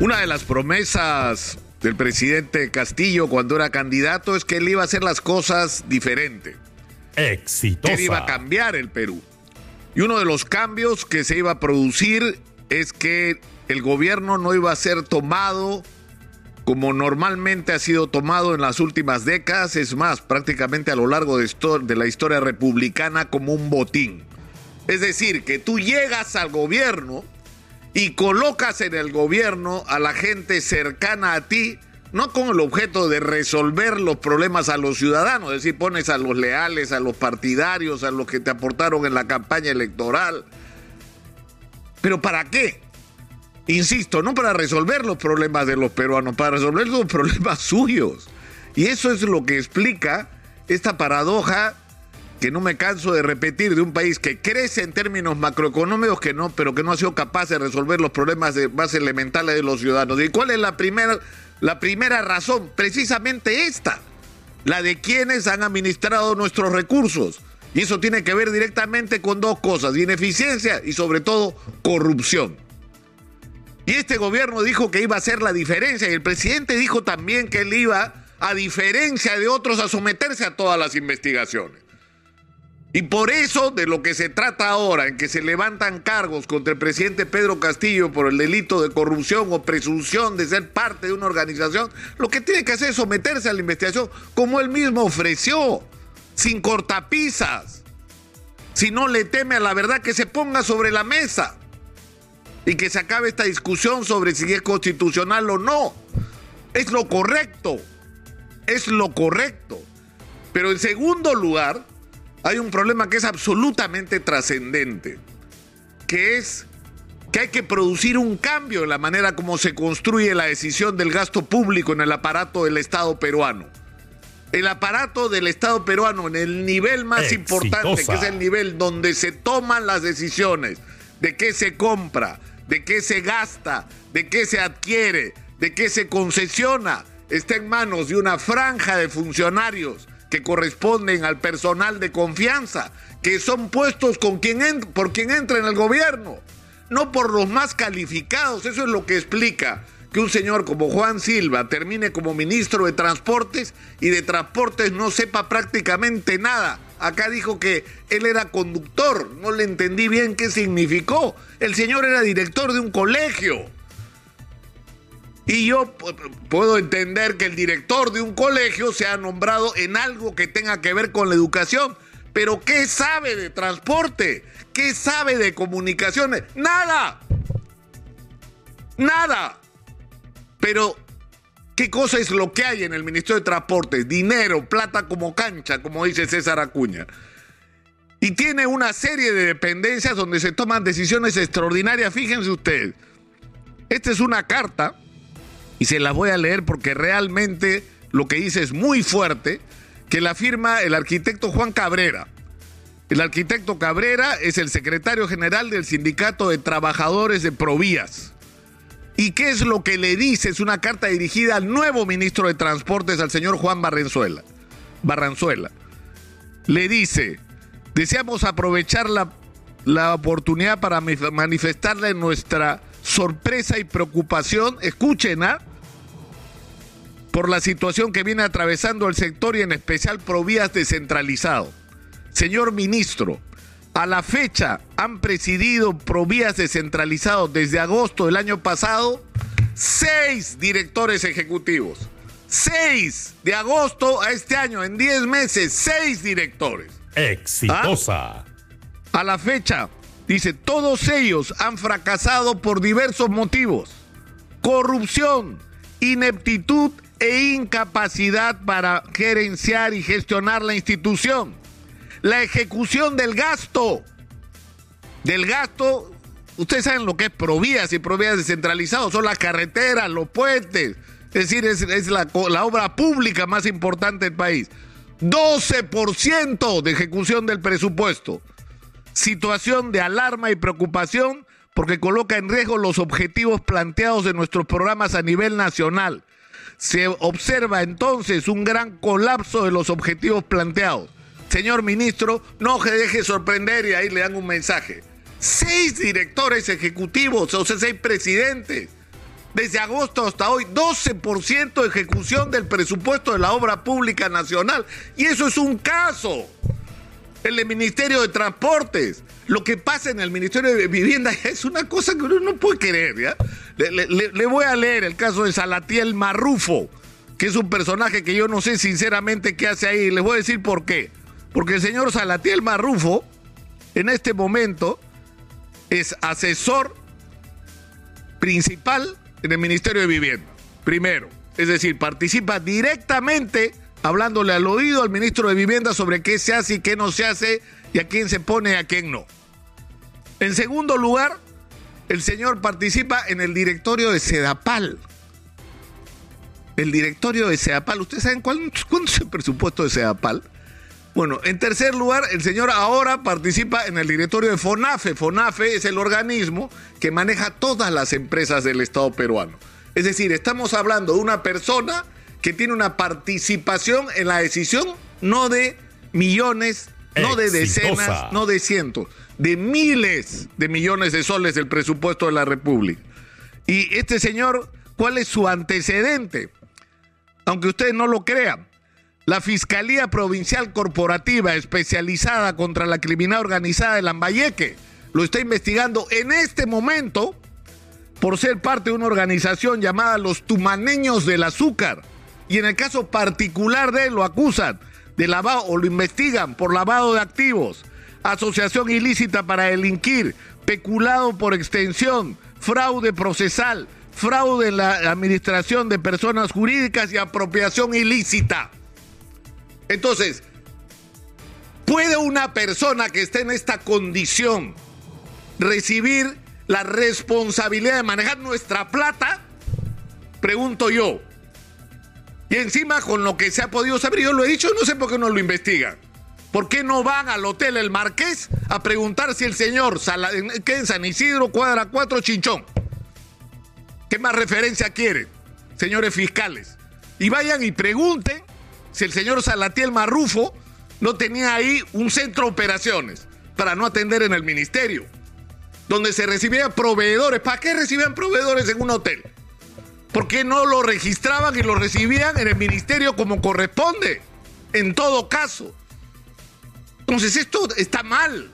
Una de las promesas del presidente Castillo cuando era candidato es que él iba a hacer las cosas diferente. Exitosa. Que él iba a cambiar el Perú. Y uno de los cambios que se iba a producir es que el gobierno no iba a ser tomado como normalmente ha sido tomado en las últimas décadas, es más, prácticamente a lo largo de, de la historia republicana como un botín. Es decir, que tú llegas al gobierno y colocas en el gobierno a la gente cercana a ti, no con el objeto de resolver los problemas a los ciudadanos, es decir, pones a los leales, a los partidarios, a los que te aportaron en la campaña electoral. ¿Pero para qué? Insisto, no para resolver los problemas de los peruanos, para resolver los problemas suyos. Y eso es lo que explica esta paradoja que no me canso de repetir de un país que crece en términos macroeconómicos que no, pero que no ha sido capaz de resolver los problemas de, más elementales de los ciudadanos. ¿Y cuál es la primera, la primera razón? Precisamente esta, la de quienes han administrado nuestros recursos. Y eso tiene que ver directamente con dos cosas, ineficiencia y sobre todo corrupción. Y este gobierno dijo que iba a hacer la diferencia y el presidente dijo también que él iba, a diferencia de otros, a someterse a todas las investigaciones. Y por eso de lo que se trata ahora, en que se levantan cargos contra el presidente Pedro Castillo por el delito de corrupción o presunción de ser parte de una organización, lo que tiene que hacer es someterse a la investigación como él mismo ofreció, sin cortapisas. Si no le teme a la verdad, que se ponga sobre la mesa y que se acabe esta discusión sobre si es constitucional o no. Es lo correcto, es lo correcto. Pero en segundo lugar, hay un problema que es absolutamente trascendente, que es que hay que producir un cambio en la manera como se construye la decisión del gasto público en el aparato del Estado peruano. El aparato del Estado peruano en el nivel más importante, que es el nivel donde se toman las decisiones de qué se compra, de qué se gasta, de qué se adquiere, de qué se concesiona, está en manos de una franja de funcionarios que corresponden al personal de confianza, que son puestos con quien por quien entra en el gobierno, no por los más calificados. Eso es lo que explica que un señor como Juan Silva termine como ministro de Transportes y de Transportes no sepa prácticamente nada. Acá dijo que él era conductor, no le entendí bien qué significó. El señor era director de un colegio. Y yo puedo entender que el director de un colegio sea nombrado en algo que tenga que ver con la educación. Pero ¿qué sabe de transporte? ¿Qué sabe de comunicaciones? Nada. Nada. Pero, ¿qué cosa es lo que hay en el Ministerio de Transporte? Dinero, plata como cancha, como dice César Acuña. Y tiene una serie de dependencias donde se toman decisiones extraordinarias. Fíjense ustedes. Esta es una carta y se la voy a leer porque realmente lo que dice es muy fuerte, que la firma el arquitecto Juan Cabrera. El arquitecto Cabrera es el secretario general del Sindicato de Trabajadores de Provías. ¿Y qué es lo que le dice? Es una carta dirigida al nuevo ministro de Transportes, al señor Juan Barranzuela. Barranzuela. Le dice, deseamos aprovechar la, la oportunidad para manifestarle nuestra sorpresa y preocupación, escuchen, ¿ah? Por la situación que viene atravesando el sector y en especial Provías descentralizado. Señor ministro, a la fecha han presidido Provías descentralizado desde agosto del año pasado seis directores ejecutivos. Seis de agosto a este año, en diez meses, seis directores. Exitosa. ¿Ah? A la fecha, dice, todos ellos han fracasado por diversos motivos. Corrupción, ineptitud e incapacidad para gerenciar y gestionar la institución. La ejecución del gasto. Del gasto, ustedes saben lo que es provías y provías descentralizados, son las carreteras, los puentes, es decir, es, la, la obra pública más importante del país. 12% de ejecución del presupuesto. Situación de alarma y preocupación porque coloca en riesgo los objetivos planteados en nuestros programas a nivel nacional se observa entonces un gran colapso de los objetivos planteados. Señor ministro, no se deje sorprender y ahí le dan un mensaje. Seis directores ejecutivos, o sea, seis presidentes. Desde agosto hasta hoy, 12% de ejecución del presupuesto de la obra pública nacional. Y eso es un caso. El Ministerio de Transportes. Lo que pasa en el Ministerio de Vivienda es una cosa que uno no puede creer. ¿ya? Le, voy a leer el caso de Salatiel Marrufo, que es un personaje que yo no sé sinceramente qué hace ahí. Les voy a decir por qué. Porque el señor Salatiel Marrufo, en este momento, es asesor principal en el Ministerio de Vivienda. Primero, es decir, participa directamente hablándole al oído al ministro de Vivienda sobre qué se hace y qué no se hace y a quién se pone y a quién no. En segundo lugar, el señor participa en el directorio de Sedapal. El directorio de Sedapal, ¿ustedes saben cuál, cuánto es el presupuesto de Sedapal? Bueno, en tercer lugar, el señor ahora participa en el directorio de FONAFE. FONAFE es el organismo que maneja todas las empresas del Estado peruano. Es decir, estamos hablando de una persona que tiene una participación en la decisión no de millones, no de decenas, no de cientos, de miles de millones de soles del presupuesto de la República. Y este señor, ¿cuál es su antecedente? Aunque ustedes no lo crean, la Fiscalía Provincial Corporativa especializada contra la criminalidad organizada de Lambayeque lo está investigando en este momento por ser parte de una organización llamada los Tumaneños del Azúcar. Y en el caso particular de él lo acusan de lavado o lo investigan por lavado de activos, asociación ilícita para delinquir, peculado por extensión, fraude procesal, fraude en la administración de personas jurídicas y apropiación ilícita. Entonces, ¿puede una persona que esté en esta condición recibir la responsabilidad de manejar nuestra plata? Pregunto yo. Y encima con lo que se ha podido saber, yo lo he dicho, no sé por qué no lo investigan. ¿Por qué no van al Hotel El Marqués a preguntar si el señor Sala, en San Isidro, cuadra 4, Chinchón? ¿Qué más referencia quieren, señores fiscales? Y vayan y pregunten si el señor Salatiel Marrufo no tenía ahí un centro de operaciones para no atender en el ministerio, donde se recibían proveedores. ¿Para qué recibían proveedores en un hotel? ¿Por qué no lo registraban y lo recibían en el ministerio como corresponde? En todo caso. Entonces esto está mal.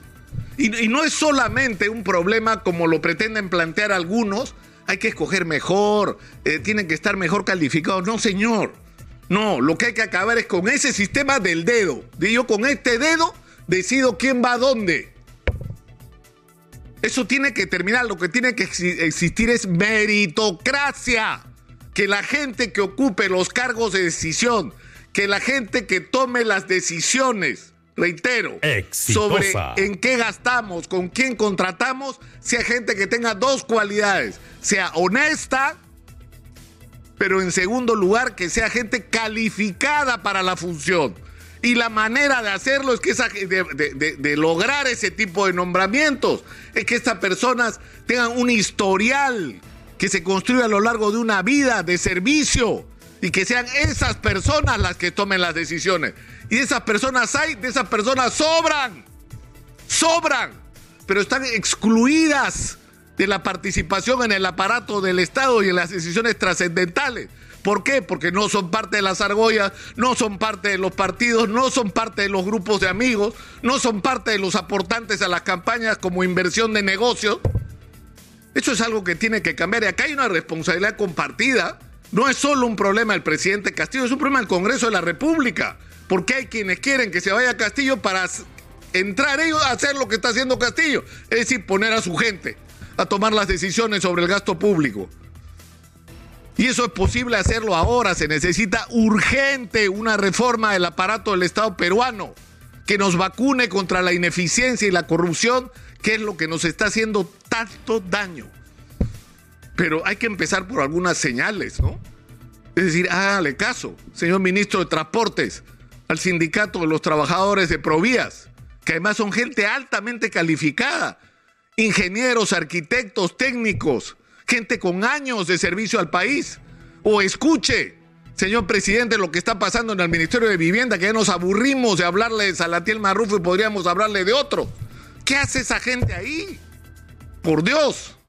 Y, no es solamente un problema como lo pretenden plantear algunos. Hay que escoger mejor, eh, tienen que estar mejor calificados. No, señor. No, lo que hay que acabar es con ese sistema del dedo. De yo con este dedo decido quién va a dónde. Eso tiene que terminar. Lo que tiene que existir es meritocracia. Que la gente que ocupe los cargos de decisión, que la gente que tome las decisiones, reitero, Exitosa. sobre en qué gastamos, con quién contratamos, sea gente que tenga dos cualidades. Sea honesta pero en segundo lugar que sea gente calificada para la función. Y la manera de hacerlo es que esa, de, de, de, de, lograr ese tipo de nombramientos es que estas personas tengan un historial que se construya a lo largo de una vida de servicio y que sean esas personas las que tomen las decisiones. Y de esas personas hay, de esas personas sobran, sobran, pero están excluidas de la participación en el aparato del Estado y en las decisiones trascendentales. ¿Por qué? Porque no son parte de las argollas, no son parte de los partidos, no son parte de los grupos de amigos, no son parte de los aportantes a las campañas como inversión de negocios. Eso es algo que tiene que cambiar. Y acá hay una responsabilidad compartida. No es solo un problema del presidente Castillo, es un problema del Congreso de la República. Porque hay quienes quieren que se vaya Castillo para entrar ellos a hacer lo que está haciendo Castillo, es decir, poner a su gente a tomar las decisiones sobre el gasto público. Y eso es posible hacerlo ahora. Se necesita urgente una reforma del aparato del Estado peruano que nos vacune contra la ineficiencia y la corrupción, que es lo que nos está haciendo tanto daño. Pero hay que empezar por algunas señales, ¿no? Es decir, hágale caso, señor ministro de Transportes, al sindicato de los trabajadores de Provías, que además son gente altamente calificada, ingenieros, arquitectos, técnicos, gente con años de servicio al país. O escuche, señor presidente, lo que está pasando en el Ministerio de Vivienda, que ya nos aburrimos de hablarle de Salatiel Marrufo y podríamos hablarle de otro. ¿Qué hace esa gente ahí? Por Dios.